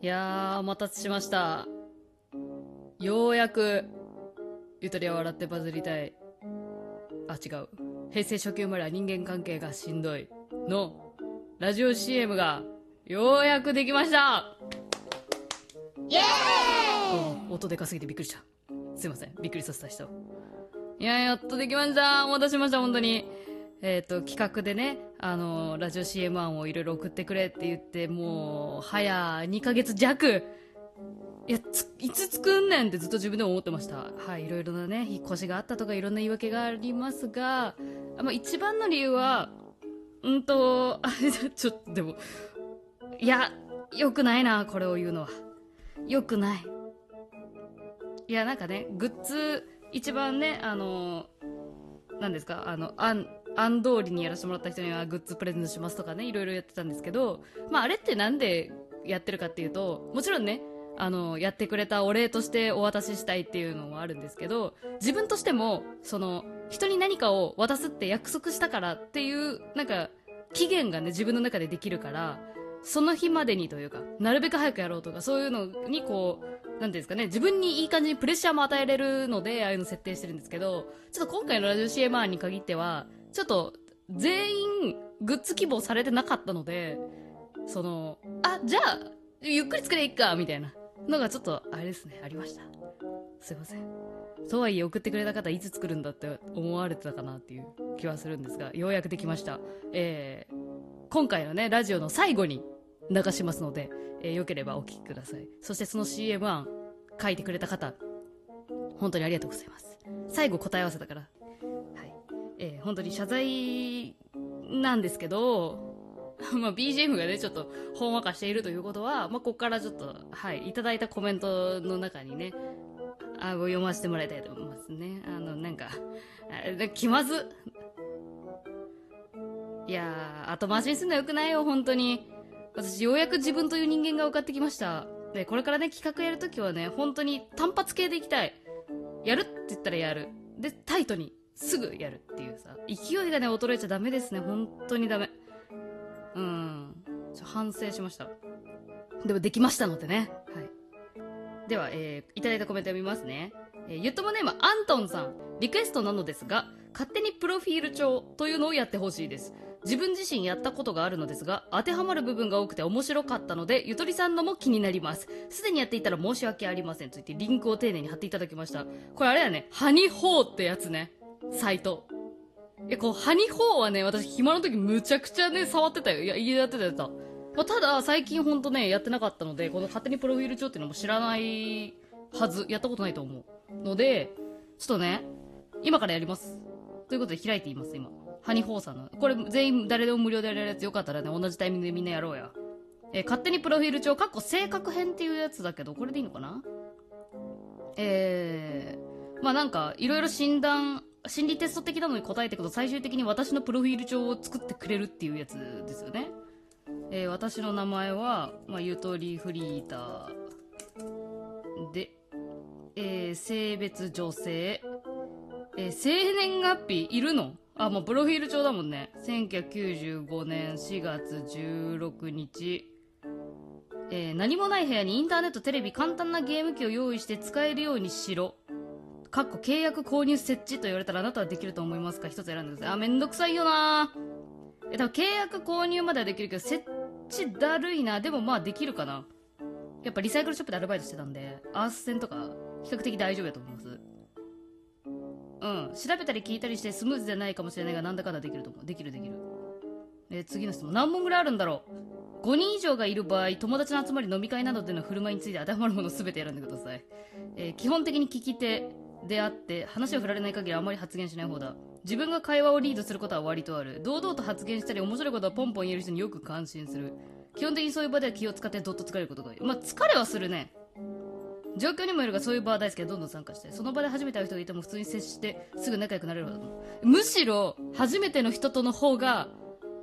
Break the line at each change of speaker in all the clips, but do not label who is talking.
いやー、お待たせしました。ようやく、ゆとりは笑ってバズりたい。あ、違う。平成初期生まれは人間関係がしんどい。の、ラジオ CM が、ようやくできました
イエーイ
うん音でかすぎてびっくりした。すいません。びっくりさせた人。いや、やっとできました。お待たせしました、本当に。えっ、と、企画でね、あの、ラジオ CM 案をいろいろ送ってくれって言って、もう、早2ヶ月弱。いや、つ、いつ作んねんってずっと自分でも思ってました。はい、いろいろなね、引っ越しがあったとかいろんな言い訳がありますが、まあ、一番の理由は、うんと、あ ちょっと、でも、いや、良くないな、これを言うのは。良くない。いや、なんかね、グッズ、一番ね、あの、なんですか、あの、案、案通りにやらせてもらった人にはグッズプレゼントしますとかね、いろいろやってたんですけど、まあ、あれってなんでやってるかっていうと、もちろんね、あの、やってくれたお礼としてお渡ししたいっていうのもあるんですけど、自分としても、その、人に何かを渡すって約束したからっていう、なんか、期限がね、自分の中でできるから、その日までにというか、なるべく早くやろうとか、そういうのにこう、なんていうんですかね、自分にいい感じにプレッシャーも与えれるので、ああいうの設定してるんですけど、ちょっと今回のラジオ CMR に限っては、ちょっと、全員、グッズ希望されてなかったので、その、あ、じゃあ、ゆっくり作れいっか、みたいなのがちょっと、あれですね、ありました。すいません。とはいえ送ってくれた方いつ作るんだって思われてたかなっていう気はするんですが、ようやくできました。えー、今回のね、ラジオの最後に流しますので、えー、よければお聞きください。そしてその CM 案書いてくれた方、本当にありがとうございます。最後答え合わせだから。えー、本当に謝罪なんですけど、まあ BGM がね、ちょっとほんわかしているということは、まあここからちょっと、はい、いただいたコメントの中にね、あ、ご読ませてもらいたいと思いますね。あの、なんか、あ気まず。いやー、後回しにすんのよくないよ、本当に。私、ようやく自分という人間が分かってきました。で、これからね、企画やるときはね、本当に単発系でいきたい。やるって言ったらやる。で、タイトに、すぐやるっていうさ、勢いがね、衰えちゃダメですね、本当にダメ。うん。ちょ反省しました。でもできましたのでね。はい。では、えー、いただいたコメント読みますね。えー、ゆっともネームアントンさん。リクエストなのですが、勝手にプロフィール帳というのをやってほしいです。自分自身やったことがあるのですが、当てはまる部分が多くて面白かったので、ゆとりさんのも気になります。すでにやっていたら申し訳ありません。と言ってリンクを丁寧に貼っていただきました。これあれやね、ハニホーってやつね。サイト。え、こう、ハニホーはね、私暇の時むちゃくちゃね、触ってたよ。いや、家でやってたやった。まあ、ただ、最近ほんとね、やってなかったので、この勝手にプロフィール帳っていうのも知らないはず、やったことないと思う。ので、ちょっとね、今からやります。ということで開いています、今。ハニホーさんの。これ全員誰でも無料でやれるやつよかったらね、同じタイミングでみんなやろうや。えー勝手にプロフィール帳、かっこ性格編っていうやつだけど、これでいいのかな？えー、まあなんか、いろいろ診断、心理テスト的なのに答えていくと、最終的に私のプロフィール帳を作ってくれるっていうやつですよね。えー私の名前は、まあ、ゆとりフリーターで、えー性別女性、えー生年月日いるの？あ、もうプロフィール帳だもんね。1995年4月16日。えー何もない部屋にインターネット、テレビ、簡単なゲーム機を用意して使えるようにしろ。かっこ契約購入設置と言われたらあなたはできると思いますか？一つ選んでください。あ、めんどくさいよなえ、多分契約購入まではできるけど、設置だるいな。でもまあできるかな。やっぱリサイクルショップでアルバイトしてたんで、アース線とか比較的大丈夫やと思います。うん。調べたり聞いたりしてスムーズじゃないかもしれないが、なんだかんだできると思う。できるできる。え、次の質問。何問ぐらいあるんだろう ?5 人以上がいる場合、友達の集まり飲み会などでの振る舞いについて当てはまるものを全て選んでください。えー基本的に聞き手であって、話を振られない限りあまり発言しない方だ。自分が会話をリードすることは割とある。堂々と発言したり、面白いことはポンポン言える人によく感心する。基本的にそういう場では気を使ってどっと疲れることが多い。まあ、疲れはするね。状況にもよるがそういう場は大好きでどんどん参加してその場で初めて会う人がいても普通に接してすぐ仲良くなれるわむしろ初めての人との方が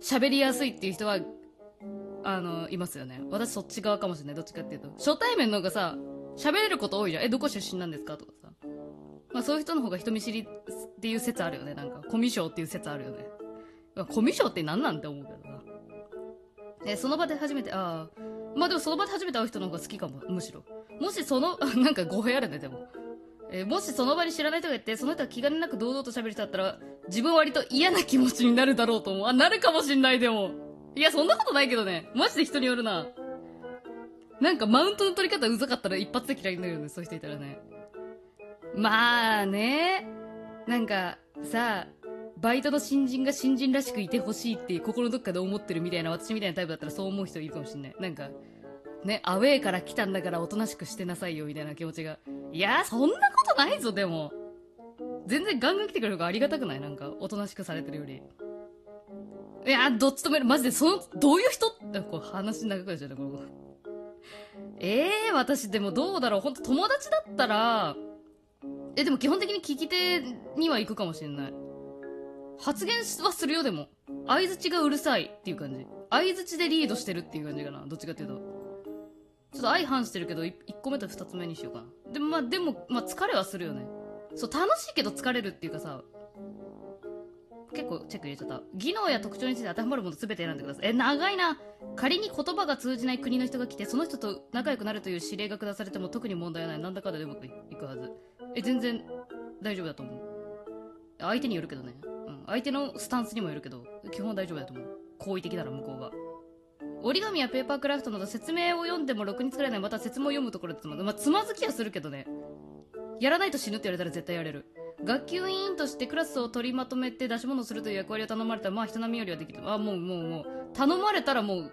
喋りやすいっていう人はあのいますよね私そっち側かもしれないどっちかっていうと初対面の方がさ喋れること多いじゃんえどこ出身なんですか？とかまあそういう人の方が人見知りっていう説あるよねなんかコミュ障っていう説あるよねまあコミュ障って何なんて思うけどなえその場で初めて、ああ、まあでもその場で初めて会う人の方が好きかも、むしろ。もしその、なんか語弊あるね、でも。えーもしその場に知らない人がいて、その人が気兼ねなく堂々と喋る人だったら、自分割と嫌な気持ちになるだろうと思う。あ、なるかもしんない、でも。いや、そんなことないけどね。マジで人によるな。なんかマウントの取り方うざかったら一発で嫌いになるよね、そういう人いたらね。まあね。なんか、さバイトの新人が新人らしくいてほしいって心のどっかで思ってるみたいな私みたいなタイプだったらそう思う人いるかもしんない。なんか、ね、アウェーから来たんだからおとなしくしてなさいよみたいな気持ちが。いや、そんなことないぞ、でも。全然ガンガン来てくれる方がありがたくないなんか、おとなしくされてるより。いや、どっちともいる。マジで、その、どういう人って、こう、話長くなっちゃうね、この。ええー、私でもどうだろう。ほんと友達だったら、え、でも基本的に聞き手には行くかもしれない。発言はするよ、でも。相づちがうるさいっていう感じ。相づちでリードしてるっていう感じかな。どっちかっていうと。ちょっと相反してるけど、1個目と2つ目にしようかな。でもまあ、でも、まあ疲れはするよね。そう、楽しいけど疲れるっていうかさ、結構チェック入れちゃった。技能や特徴について当てはまるもの全て選んでください。え、長いな。仮に言葉が通じない国の人が来て、その人と仲良くなるという指令が下されても特に問題はない。なんだかんだでうまくいくはず。え、全然大丈夫だと思う。相手によるけどね。うん。相手のスタンスにもよるけど、基本は大丈夫だと思う。好意的なら向こうが。折り紙やペーパークラフトなど説明を読んでもろくに作れない。また説明を読むところでつまず、まあ、つまずきはするけどね。やらないと死ぬって言われたら絶対やれる。学級委員としてクラスを取りまとめて出し物するという役割を頼まれたら、まあ人並みよりはできる。あ、もうもうもう、頼まれたらもう、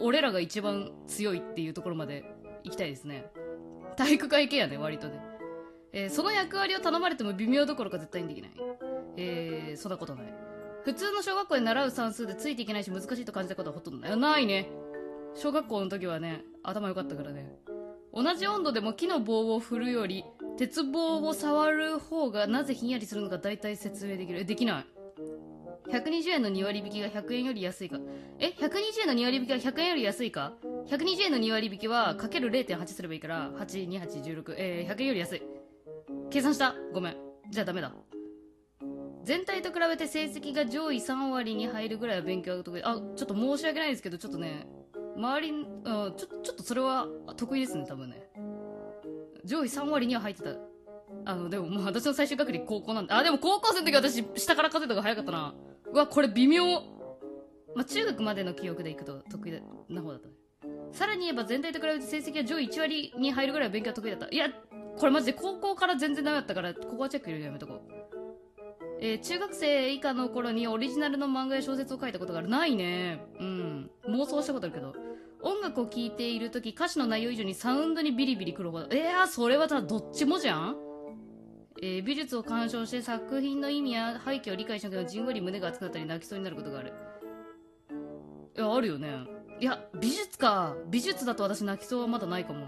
俺らが一番強いっていうところまで行きたいですね。体育会系やね、割とね。えーその役割を頼まれても微妙どころか絶対にできない。えー、そんなことない。普通の小学校で習う算数でついていけないし難しいと感じたことはほとんどない。ないね。小学校の時はね、頭良かったからね。同じ温度でも木の棒を振るより、鉄棒を触る方がなぜひんやりするのか大体説明できる。え、できない。120円の2割引きが100円より安いか。え ?120 円の2割引きが100円より安いか ?120 円の2割引きはかける0.8すればいいから、8、2、8、16。えー、100円より安い。計算したごめん。じゃあダメだ。全体と比べて成績が上位3割に入るぐらいは勉強が得意。あ、ちょっと申し訳ないですけど、ちょっとね、周り、ん、ちょ、ちょっとそれは得意ですね、多分ね。上位3割には入ってた。あの、でももう私の最終学歴高校なんで。あ、でも高校生の時私下から数えた方が早かったな。うわ、これ微妙。まあ、中学までの記憶でいくと得意な方だったね。さらに言えば全体と比べて成績が上位1割に入るぐらいは勉強は得意だった。いや、これマジで高校から全然ダメだったから、ここはチェック入れるのやめとこう。えー中学生以下の頃にオリジナルの漫画や小説を書いたことがある。ないね。うん。妄想したことあるけど。音楽を聴いている時歌詞の内容以上にサウンドにビリビリくるほど。えー、それはただどっちもじゃん？えー美術を鑑賞して作品の意味や背景を理解しなくてもじんわり胸が熱くなったり泣きそうになることがある。いや、あるよね。いや、美術か。美術だと私泣きそうはまだないかも。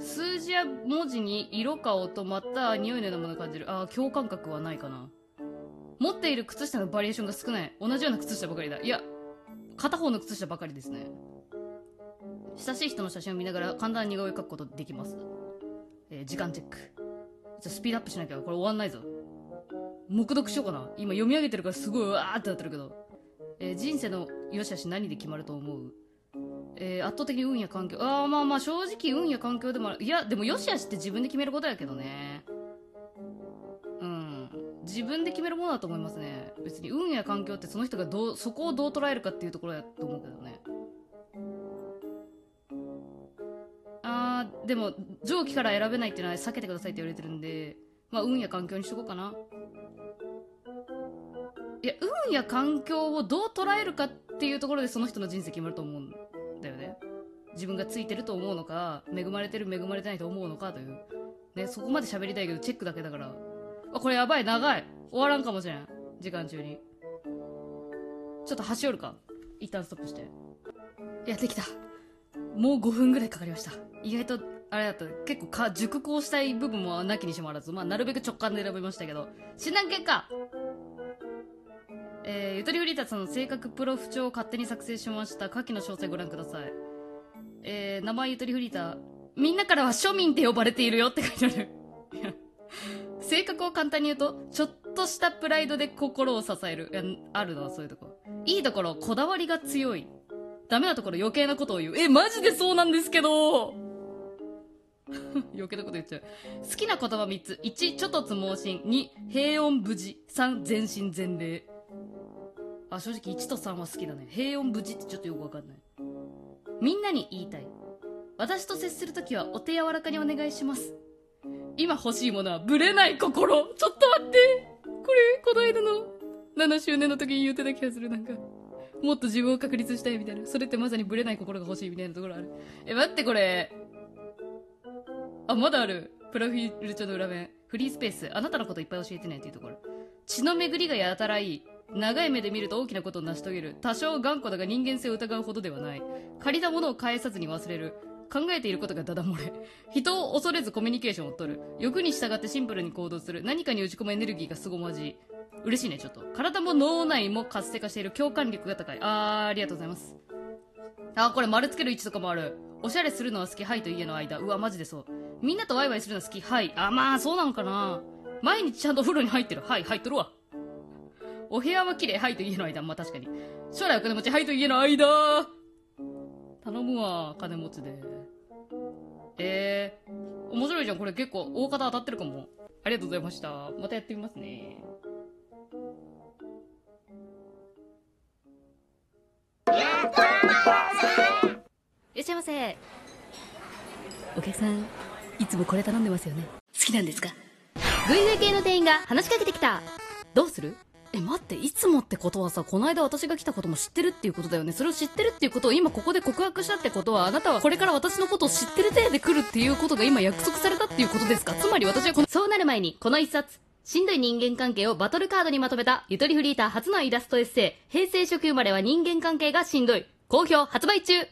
数字や文字に色か音また匂いのようなものを感じる。あー、共感覚はないかな。持っている靴下のバリエーションが少ない。同じような靴下ばかりだ。いや、片方の靴下ばかりですね。親しい人の写真を見ながら簡単に似顔絵を描くことできます。えー時間チェック。じゃスピードアップしなきゃ。これ終わんないぞ。黙読しようかな。今読み上げてるからすごいわーってなってるけど。えー人生の良し悪し何で決まると思う？えー圧倒的に運や環境。ああ、まあまあ正直運や環境でも。いや、でも良し悪しって自分で決めることやけどね。うん。自分で決めるものだと思いますね。別に運や環境ってその人がどう、そこをどう捉えるかっていうところやと思うけどね。あー、でも、上記から選べないっていうのは避けてくださいって言われてるんで、まあ運や環境にしとこうかな。いや、運や環境をどう捉えるかっていうところでその人の人生決まると思うんだよね。自分がついてると思うのか、恵まれてる恵まれてないと思うのかという。ね、そこまで喋りたいけどチェックだけだから。あ、これやばい、長い。終わらんかもしれん。時間中に。ちょっと端折るか。一旦ストップして。いや、できた。もう5分ぐらいかかりました。意外と、あれだった。結構か、熟考したい部分もなきにしもあらず、まあ、なるべく直感で選びましたけど。診断結果えー、ゆとりフリーターさんの性格プロフ帳を勝手に作成しました。下記の詳細ご覧ください。えー、名前ゆとりフリーター。みんなからは庶民って呼ばれているよって書いてある。性格を簡単に言うと、ちょっとしたプライドで心を支える。いや、あるな、そういうとこ。いいところ、こだわりが強い。ダメなところ余計なことを言う。え、マジでそうなんですけど 余計なこと言っちゃう。好きな言葉3つ。1、ちょっとつ盲信。2、平穏無事。3、全身全霊。あ、正直1と3は好きだね。平穏無事ってちょっとよくわかんない。みんなに言いたい。私と接するときはお手柔らかにお願いします。今欲しいものはブレない心。ちょっと待って。これ、この間の7周年の時に言ってた気がする。なんか、もっと自分を確立したいみたいな。それってまさにブレない心が欲しいみたいなところある。え、待ってこれ。あ、まだある。プロフィール帳の裏面。フリースペース。あなたのこといっぱい教えてねっていうところ。血の巡りがやたらいい。長い目で見ると大きなことを成し遂げる。多少頑固だが人間性を疑うほどではない。借りたものを返さずに忘れる。考えていることがダダ漏れ。人を恐れずコミュニケーションを取る。欲に従ってシンプルに行動する。何かに打ち込むエネルギーが凄まじい。嬉しいね、ちょっと。体も脳内も活性化している。共感力が高い。あー、ありがとうございます。あー、これ丸つける位置とかもある。おしゃれするのは好き。はいと家の間。うわ、マジでそう。みんなとワイワイするのは好き。はい。あ、まあ、そうなのかな。毎日ちゃんとお風呂に入ってる。はい、入っとるわ。お部屋は綺麗。はいと家の間。まあ確かに。将来お金持ち。はいと家の間。頼むわ、金持ちで。えー、面白いじゃん。これ結構大方当たってるかも。ありがとうございました。またやってみますね。いらっしゃいませ。お客さん、いつもこれ頼んでますよね。好きなんですか？
グイグイ系の店員が話しかけてきた。
どうする？え、待って、いつもってことはさ、この間私が来たことも知ってるっていうことだよね。それを知ってるっていうことを今ここで告白したってことは、あなたはこれから私のことを知ってる体で来るっていうことが今約束されたっていうことですか？つまり私はこの、
そうなる前に、この一冊。しんどい人間関係をバトルカードにまとめた、ゆとりフリーター初のイラストエッセイ、平成初期生まれは人間関係がしんどい。好評発売中